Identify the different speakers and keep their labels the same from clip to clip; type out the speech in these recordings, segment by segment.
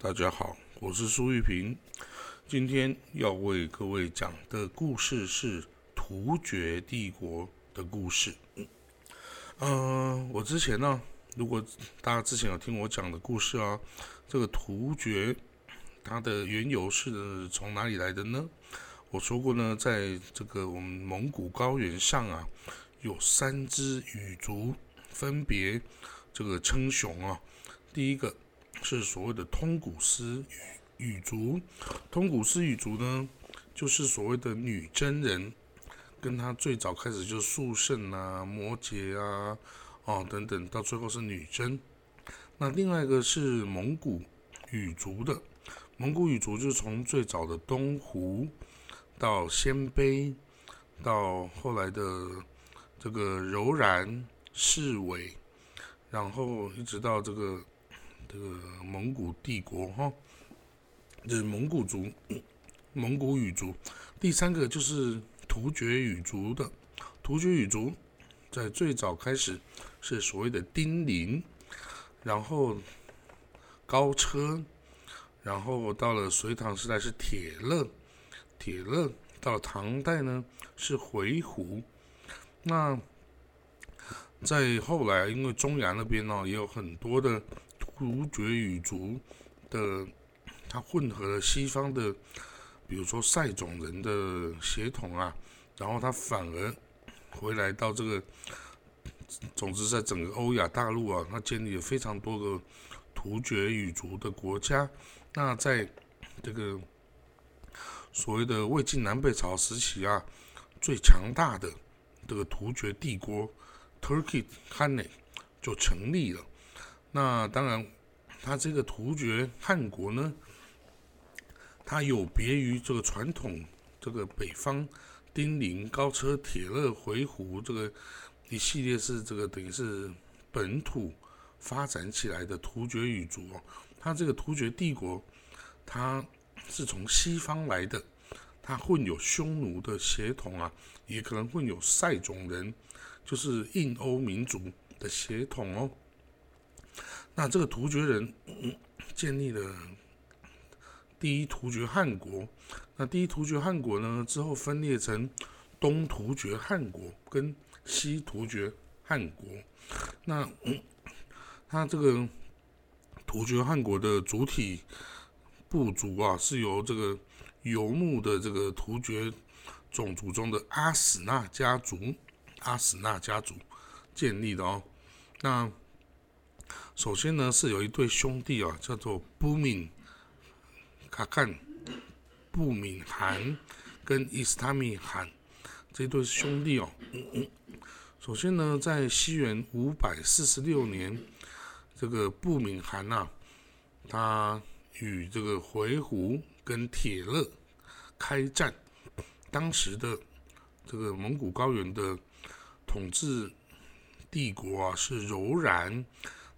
Speaker 1: 大家好，我是苏玉平。今天要为各位讲的故事是突厥帝国的故事。嗯，我之前呢，如果大家之前有听我讲的故事啊，这个突厥它的缘由是从哪里来的呢？我说过呢，在这个我们蒙古高原上啊，有三支羽族，分别这个称雄啊。第一个是所谓的通古斯羽族，通古斯羽族呢，就是所谓的女真人，跟他最早开始就是肃圣啊、摩羯啊、哦等等，到最后是女真。那另外一个是蒙古羽族的，蒙古羽族就是从最早的东胡。到鲜卑，到后来的这个柔然、侍卫，然后一直到这个这个蒙古帝国哈，就是蒙古族、蒙古语族。第三个就是突厥语族的，突厥语族在最早开始是所谓的丁零，然后高车，然后到了隋唐时代是铁勒。铁勒到唐代呢是回鹘，那在后来，因为中亚那边呢也有很多的突厥语族的，它混合了西方的，比如说塞种人的血统啊，然后它反而回来到这个，总之在整个欧亚大陆啊，它建立了非常多个突厥语族的国家，那在这个。所谓的魏晋南北朝时期啊，最强大的这个突厥帝国 Turkey Khan 就成立了。那当然，它这个突厥汗国呢，它有别于这个传统这个北方丁零、高车、铁勒、回鹘这个一系列是这个等于是本土发展起来的突厥语族哦。它这个突厥帝国，它。是从西方来的，它混有匈奴的血统啊，也可能混有塞种人，就是印欧民族的血统哦。那这个突厥人建立了第一突厥汗国，那第一突厥汗国呢之后分裂成东突厥汗国跟西突厥汗国。那它这个突厥汗国的主体。部族啊，是由这个游牧的这个突厥种族中的阿史那家族，阿史那家族建立的哦。那首先呢，是有一对兄弟啊，叫做布敏卡干、布敏汗跟伊斯塔米汗这对兄弟哦。首先呢，在西元五百四十六年，这个布敏汗呐，他。与这个回鹘跟铁勒开战，当时的这个蒙古高原的统治帝国啊是柔然，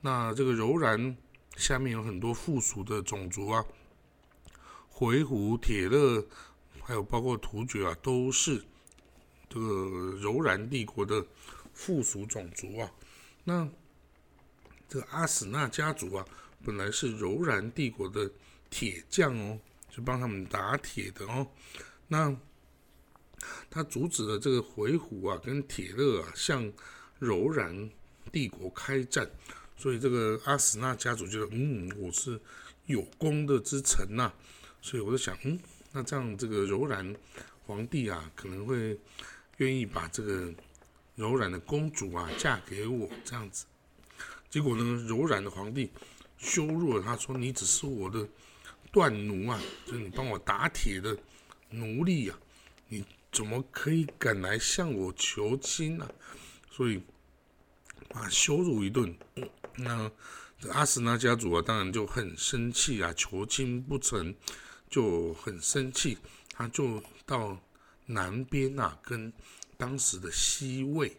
Speaker 1: 那这个柔然下面有很多附属的种族啊，回鹘、铁勒，还有包括突厥啊，都是这个柔然帝国的附属种族啊。那这个阿史那家族啊。本来是柔然帝国的铁匠哦，就帮他们打铁的哦。那他阻止了这个回鹘啊跟铁勒啊向柔然帝国开战，所以这个阿史那家族觉得，嗯，我是有功的之臣呐。所以我就想，嗯，那这样这个柔然皇帝啊可能会愿意把这个柔然的公主啊嫁给我这样子。结果呢，柔然的皇帝。羞辱了他，说：“你只是我的断奴啊，就是你帮我打铁的奴隶啊，你怎么可以敢来向我求亲呢？”所以啊，羞辱一顿。那阿史那家族啊，当然就很生气啊，求亲不成就很生气，他就到南边啊，跟当时的西魏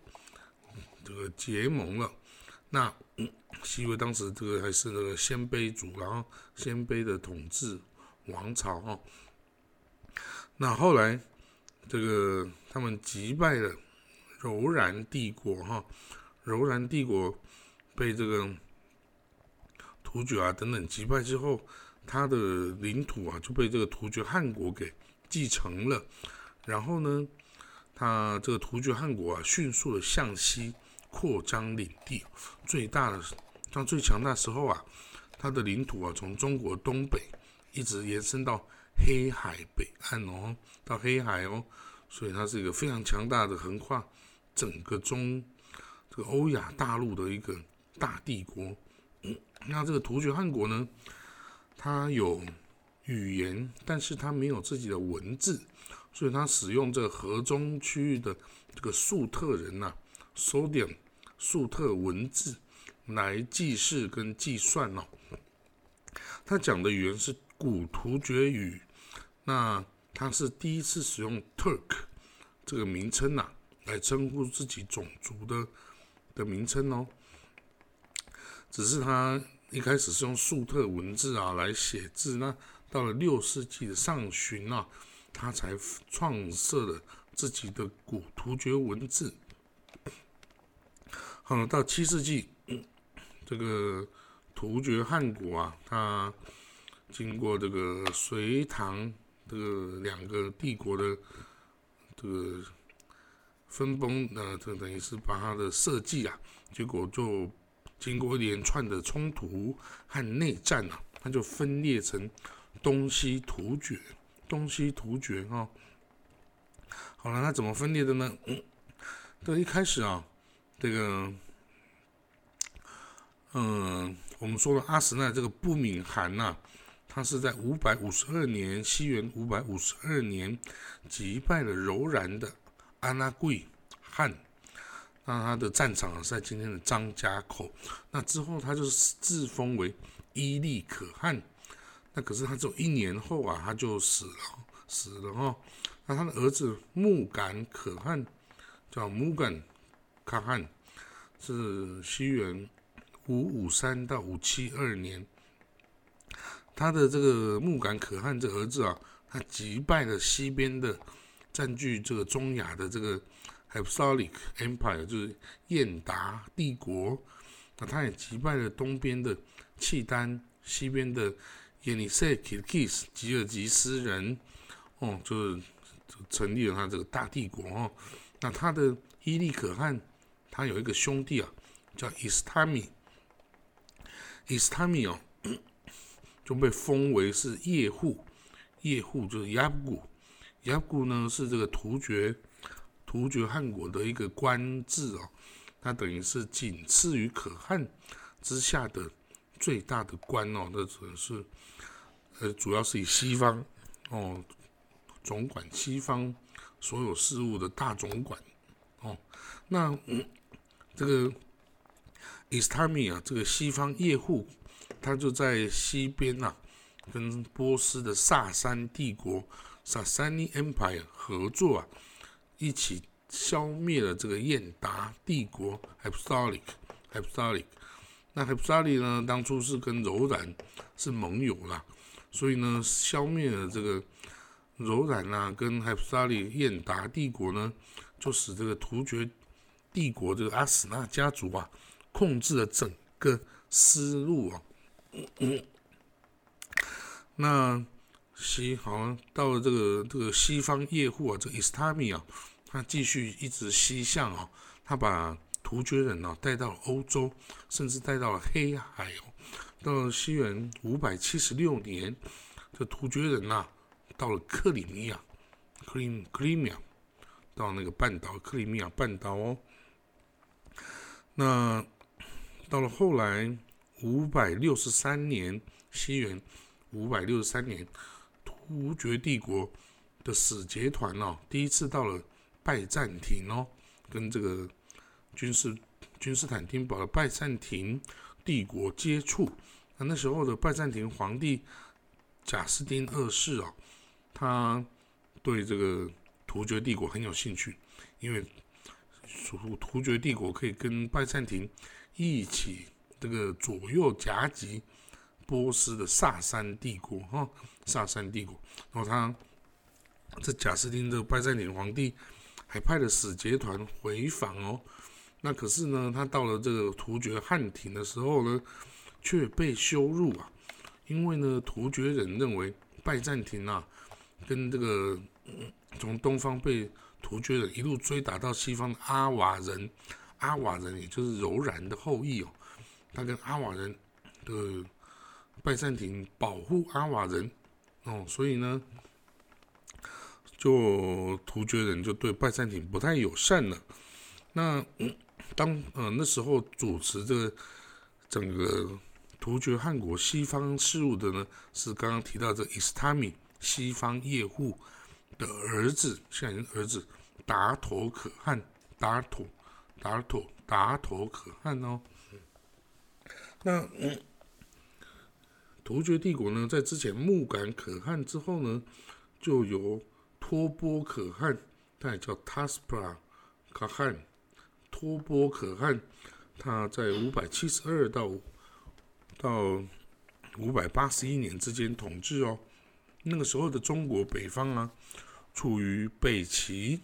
Speaker 1: 这个结盟了。那西魏当时这个还是那个鲜卑族，然后鲜卑的统治王朝哈。那后来这个他们击败了柔然帝国哈，柔然帝国被这个突厥啊等等击败之后，他的领土啊就被这个突厥汗国给继承了。然后呢，他这个突厥汗国啊，迅速的向西扩张领地，最大的，当最强大时候啊，他的领土啊，从中国东北一直延伸到黑海北岸哦，到黑海哦，所以它是一个非常强大的，横跨整个中这个欧亚大陆的一个大帝国。嗯，那这个突厥汗国呢，它有语言，但是它没有自己的文字。所以，它使用这个河中区域的这个粟特人呐，Sodium 粟特文字来记事跟计算哦。他讲的语言是古突厥语，那他是第一次使用 Turk 这个名称呐，来称呼自己种族的的名称哦。只是他一开始是用粟特文字啊来写字，那到了六世纪的上旬啊。他才创设了自己的古突厥文字。好，到七世纪，这个突厥汗国啊，它经过这个隋唐这个两个帝国的这个分崩，呃，这等于是把它的设计啊，结果就经过一连串的冲突和内战啊，它就分裂成东西突厥。东西突厥哈，好了，那怎么分裂的呢？嗯，这一开始啊，这个，嗯，我们说了阿史那这个不敏汗呐，他是在五百五十二年，西元五百五十二年击败了柔然的阿那贵汗，那他的战场是在今天的张家口，那之后他就是自封为伊利可汗。那可是他只有一年后啊，他就死了，死了哈。那他的儿子木杆可汗，叫木杆可汗，是西元五五三到五七二年。他的这个木杆可汗这儿子啊，他击败了西边的占据这个中亚的这个 Hypsalic Empire，就是燕达帝国。那他也击败了东边的契丹，西边的。耶尼塞吉基斯吉尔吉斯人，哦，就是成立了他这个大帝国哦。那他的伊利可汗，他有一个兄弟啊，叫伊斯塔米。伊斯塔米哦，就被封为是叶护。叶护就是亚古，亚古呢是这个突厥突厥汗国的一个官制哦。它等于是仅次于可汗之下的。最大的官哦，那只能是，呃，主要是以西方哦，总管西方所有事务的大总管哦。那这个伊斯坦米啊，这个西方业户，他就在西边呐，跟波斯的萨珊帝国萨珊尼 Empire 合作啊，一起消灭了这个燕达帝国 Apostolic Apostolic。那海普沙里呢？当初是跟柔然是盟友啦，所以呢，消灭了这个柔然啊，跟海普沙里燕达帝国呢，就使这个突厥帝国这个阿史那家族啊，控制了整个丝路啊。那西好像到了这个这个西方业户啊，这伊斯塔米啊，他继续一直西向啊，他把。突厥人呢，带到了欧洲，甚至带到了黑海哦。到了西元五百七十六年，这突厥人呐，到了克里米亚，克里克里米亚，到那个半岛克里米亚半岛哦。那到了后来五百六十三年，西元五百六十三年，突厥帝国的使节团哦，第一次到了拜占庭哦，跟这个。君士君士坦丁堡的拜占庭帝国接触，那那时候的拜占庭皇帝贾斯丁二世啊，他对这个突厥帝国很有兴趣，因为突厥帝国可以跟拜占庭一起这个左右夹击波斯的萨珊帝国哈，萨珊帝国，然后他这贾斯汀这个拜占庭皇帝还派了使节团回访哦。那可是呢，他到了这个突厥汉庭的时候呢，却被羞辱啊，因为呢，突厥人认为拜占庭啊，跟这个从东方被突厥人一路追打到西方的阿瓦人，阿瓦人也就是柔然的后裔哦，他跟阿瓦人的拜占庭保护阿瓦人哦，所以呢，就突厥人就对拜占庭不太友善了。那当呃那时候主持这整个。突厥汗国西方事务的呢，是刚刚提到这伊斯塔米西方业户的儿子，现在儿子达陀可汗，达陀，达陀，达陀可汗哦。那嗯突厥帝国呢，在之前木杆可汗之后呢，就由托波可汗，他也叫 Taspra 可汗，托波可汗，他在五百七十二到。到五百八十一年之间统治哦，那个时候的中国北方啊，处于北齐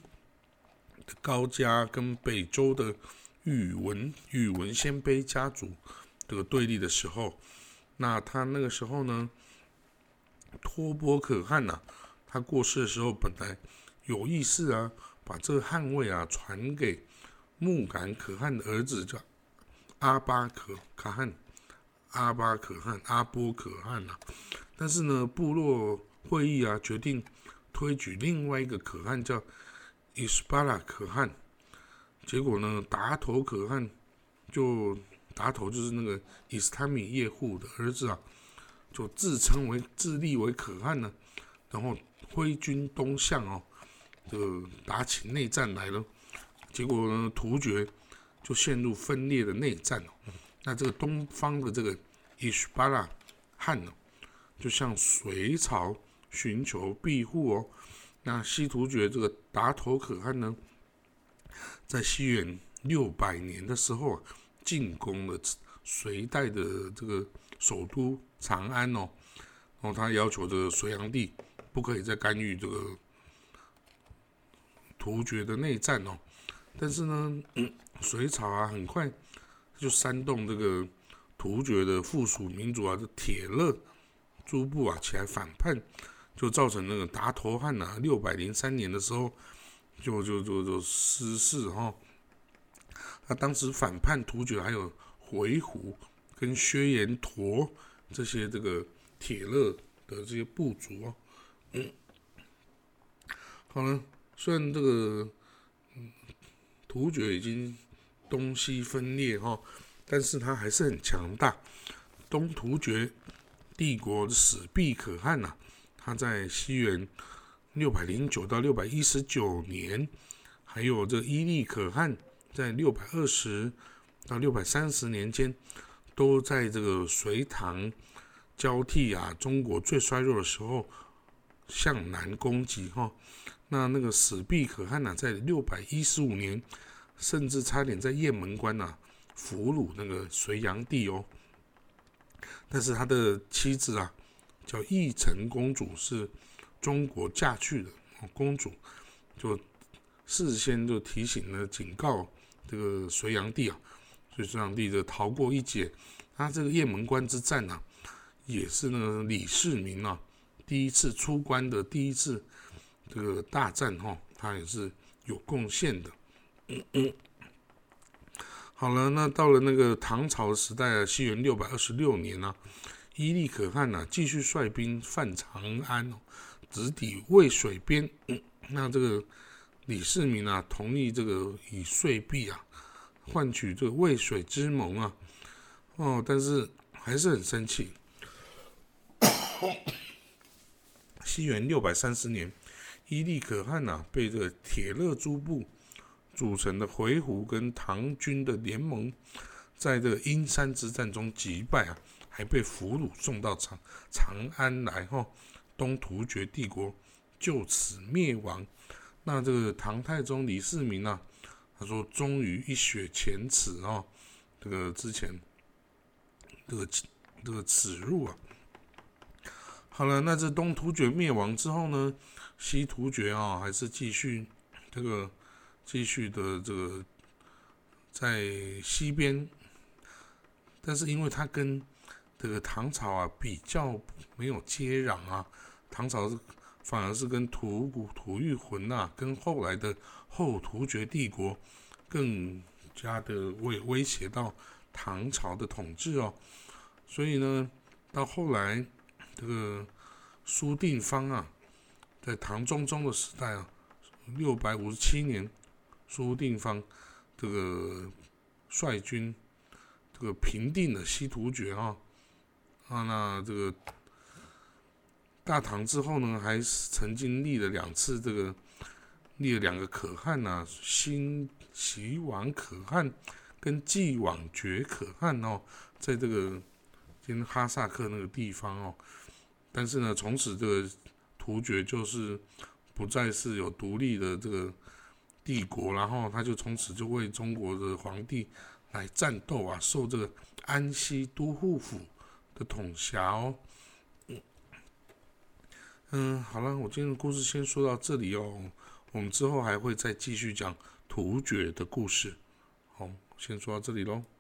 Speaker 1: 的高家跟北周的宇文宇文鲜卑家族这个对立的时候，那他那个时候呢，托波可汗呐，他过世的时候本来有意思啊，把这个汗位啊传给木杆可汗的儿子叫阿巴可可汗。阿巴可汗、阿波可汗呐，但是呢，部落会议啊决定推举另外一个可汗，叫伊斯巴拉可汗。结果呢，达头可汗就达头就是那个伊斯塔米叶护的儿子啊，就自称为自立为可汗呢，然后挥军东向哦，就打起内战来了。结果呢，突厥就陷入分裂的内战哦。那这个东方的这个伊什巴拉汗呢，就向隋朝寻求庇护哦。那西突厥这个达头可汗呢，在西元六百年的时候，进攻了隋代的这个首都长安哦。然后他要求这个隋炀帝不可以再干预这个突厥的内战哦。但是呢，嗯 隋朝啊，很快。就煽动这个突厥的附属民族啊，这铁勒诸部啊起来反叛，就造成那个达头汗呐，六百零三年的时候就就就就失势哈。他当时反叛突厥还有回鹘跟薛延陀这些这个铁勒的这些部族哦。嗯，好了，虽然这个突厥已经。东西分裂哈，但是他还是很强大。东突厥帝国的史毕可汗呐，他在西元六百零九到六百一十九年，还有这伊利可汗在六百二十到六百三十年间，都在这个隋唐交替啊，中国最衰弱的时候向南攻击哈。那那个史毕可汗呢，在六百一十五年。甚至差点在雁门关呐俘虏那个隋炀帝哦，但是他的妻子啊叫义成公主，是中国嫁去的公主，就事先就提醒了警告这个隋炀帝啊，隋炀帝就逃过一劫。他这个雁门关之战呐，也是呢李世民啊第一次出关的第一次这个大战哈，他也是有贡献的。嗯嗯，好了，那到了那个唐朝时代啊，西元六百二十六年呢，伊利可汗呢继续率兵犯长安，直抵渭水边。嗯那这个李世民啊，同意这个以岁币啊换取这个渭水之盟啊，哦，但是还是很生气。西元六百三十年，伊利可汗呐被这个铁勒诸部。组成的回鹘跟唐军的联盟，在这个阴山之战中击败啊，还被俘虏送到长长安来哈，东突厥帝国就此灭亡。那这个唐太宗李世民啊，他说终于一雪前耻啊，这个之前这个这个耻辱啊。好了，那这东突厥灭亡之后呢，西突厥啊，还是继续这个。继续的这个在西边，但是因为他跟这个唐朝啊比较没有接壤啊，唐朝是反而是跟吐谷吐谷浑呐，跟后来的后突厥帝国更加的威威胁到唐朝的统治哦，所以呢，到后来这个苏定方啊，在唐中宗的时代啊，六百五十七年，苏定方这个率军这个平定了西突厥啊，啊，那这个大唐之后呢，还曾经立了两次这个立了两个可汗呐，新齐王可汗跟继王觉可汗哦，在这个今哈萨克那个地方哦，但是呢，从此这个突厥就是不再是有独立的这个帝国，然后他就从此就为中国的皇帝来战斗啊，受这个安西都护府的统辖哦。嗯，好了，我今天的故事先说到这里哦。我们之后还会再继续讲突厥的故事。好，先说到这里喽。